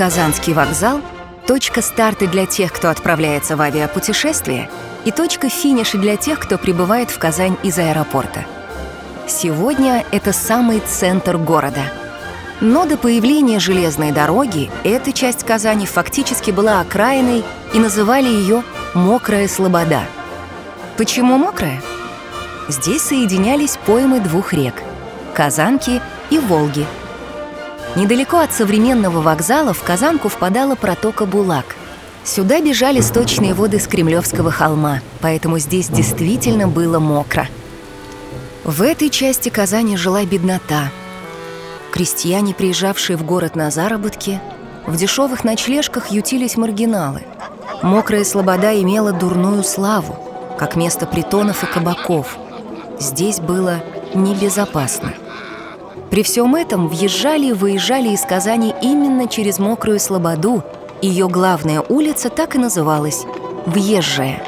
Казанский вокзал — точка старта для тех, кто отправляется в авиапутешествие, и точка финиша для тех, кто прибывает в Казань из аэропорта. Сегодня это самый центр города. Но до появления железной дороги эта часть Казани фактически была окраиной и называли ее «Мокрая Слобода». Почему мокрая? Здесь соединялись поймы двух рек — Казанки и Волги. Недалеко от современного вокзала в Казанку впадала протока Булак. Сюда бежали сточные воды с Кремлевского холма, поэтому здесь действительно было мокро. В этой части Казани жила беднота. Крестьяне, приезжавшие в город на заработки, в дешевых ночлежках ютились маргиналы. Мокрая слобода имела дурную славу, как место притонов и кабаков – здесь было небезопасно. При всем этом въезжали и выезжали из Казани именно через Мокрую Слободу. Ее главная улица так и называлась – Въезжая.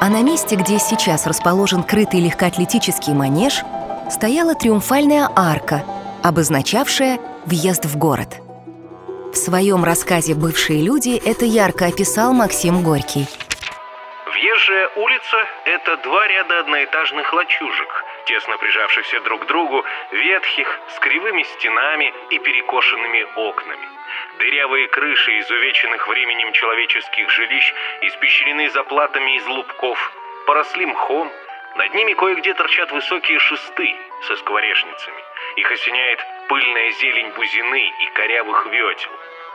А на месте, где сейчас расположен крытый легкоатлетический манеж, стояла триумфальная арка, обозначавшая въезд в город. В своем рассказе «Бывшие люди» это ярко описал Максим Горький – Въезжая улица – это два ряда одноэтажных лачужек, тесно прижавшихся друг к другу, ветхих, с кривыми стенами и перекошенными окнами. Дырявые крыши изувеченных временем человеческих жилищ испещрены заплатами из лубков, поросли мхом, над ними кое-где торчат высокие шесты со скворечницами. Их осеняет пыльная зелень бузины и корявых ветел.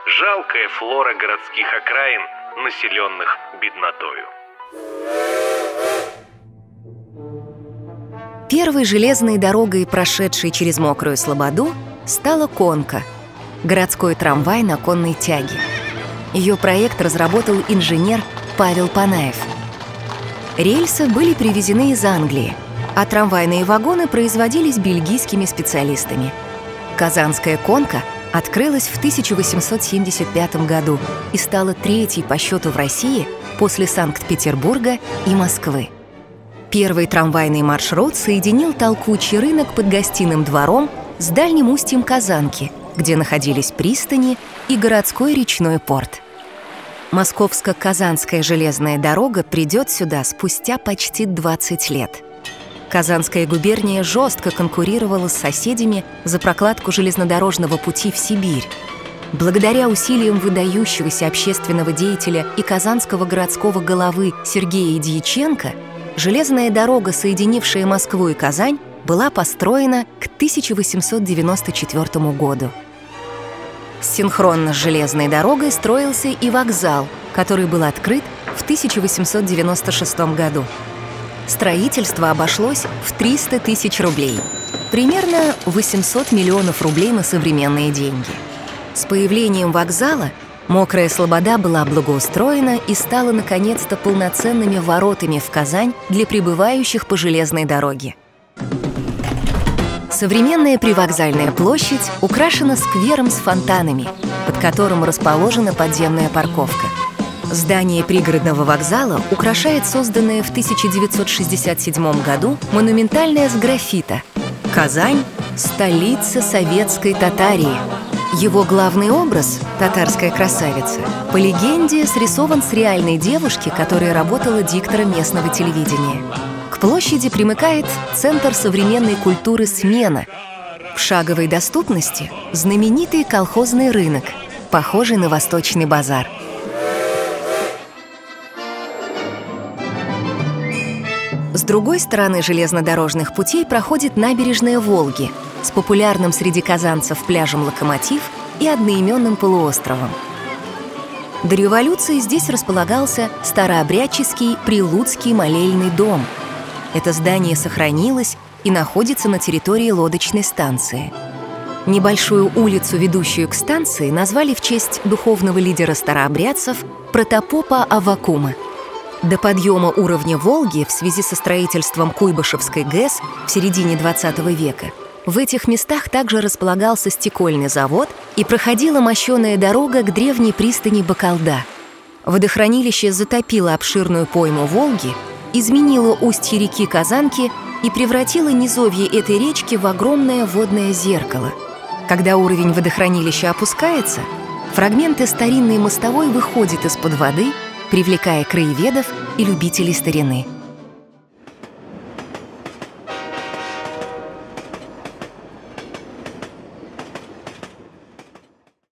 Жалкая флора городских окраин, населенных беднотою. Первой железной дорогой, прошедшей через Мокрую Слободу, стала «Конка» — городской трамвай на конной тяге. Ее проект разработал инженер Павел Панаев. Рельсы были привезены из Англии, а трамвайные вагоны производились бельгийскими специалистами. Казанская «Конка» открылась в 1875 году и стала третьей по счету в России после Санкт-Петербурга и Москвы. Первый трамвайный маршрут соединил толкучий рынок под гостиным двором с дальним устьем Казанки, где находились пристани и городской речной порт. Московско-Казанская железная дорога придет сюда спустя почти 20 лет. Казанская губерния жестко конкурировала с соседями за прокладку железнодорожного пути в Сибирь. Благодаря усилиям выдающегося общественного деятеля и казанского городского головы Сергея Дьяченко – Железная дорога, соединившая Москву и Казань, была построена к 1894 году. Синхронно с железной дорогой строился и вокзал, который был открыт в 1896 году. Строительство обошлось в 300 тысяч рублей, примерно 800 миллионов рублей на современные деньги. С появлением вокзала Мокрая Слобода была благоустроена и стала наконец-то полноценными воротами в Казань для прибывающих по железной дороге. Современная привокзальная площадь украшена сквером с фонтанами, под которым расположена подземная парковка. Здание пригородного вокзала украшает созданное в 1967 году монументальное с графита «Казань – столица советской Татарии», его главный образ, татарская красавица, по легенде срисован с реальной девушки, которая работала диктором местного телевидения. К площади примыкает Центр современной культуры «Смена». В шаговой доступности знаменитый колхозный рынок, похожий на Восточный базар. С другой стороны железнодорожных путей проходит набережная Волги – с популярным среди казанцев пляжем «Локомотив» и одноименным полуостровом. До революции здесь располагался старообрядческий Прилуцкий молельный дом. Это здание сохранилось и находится на территории лодочной станции. Небольшую улицу, ведущую к станции, назвали в честь духовного лидера старообрядцев протопопа Авакума. До подъема уровня Волги в связи со строительством Куйбышевской ГЭС в середине 20 века – в этих местах также располагался стекольный завод и проходила мощеная дорога к древней пристани Бакалда. Водохранилище затопило обширную пойму Волги, изменило устье реки Казанки и превратило низовье этой речки в огромное водное зеркало. Когда уровень водохранилища опускается, Фрагменты старинной мостовой выходят из-под воды, привлекая краеведов и любителей старины –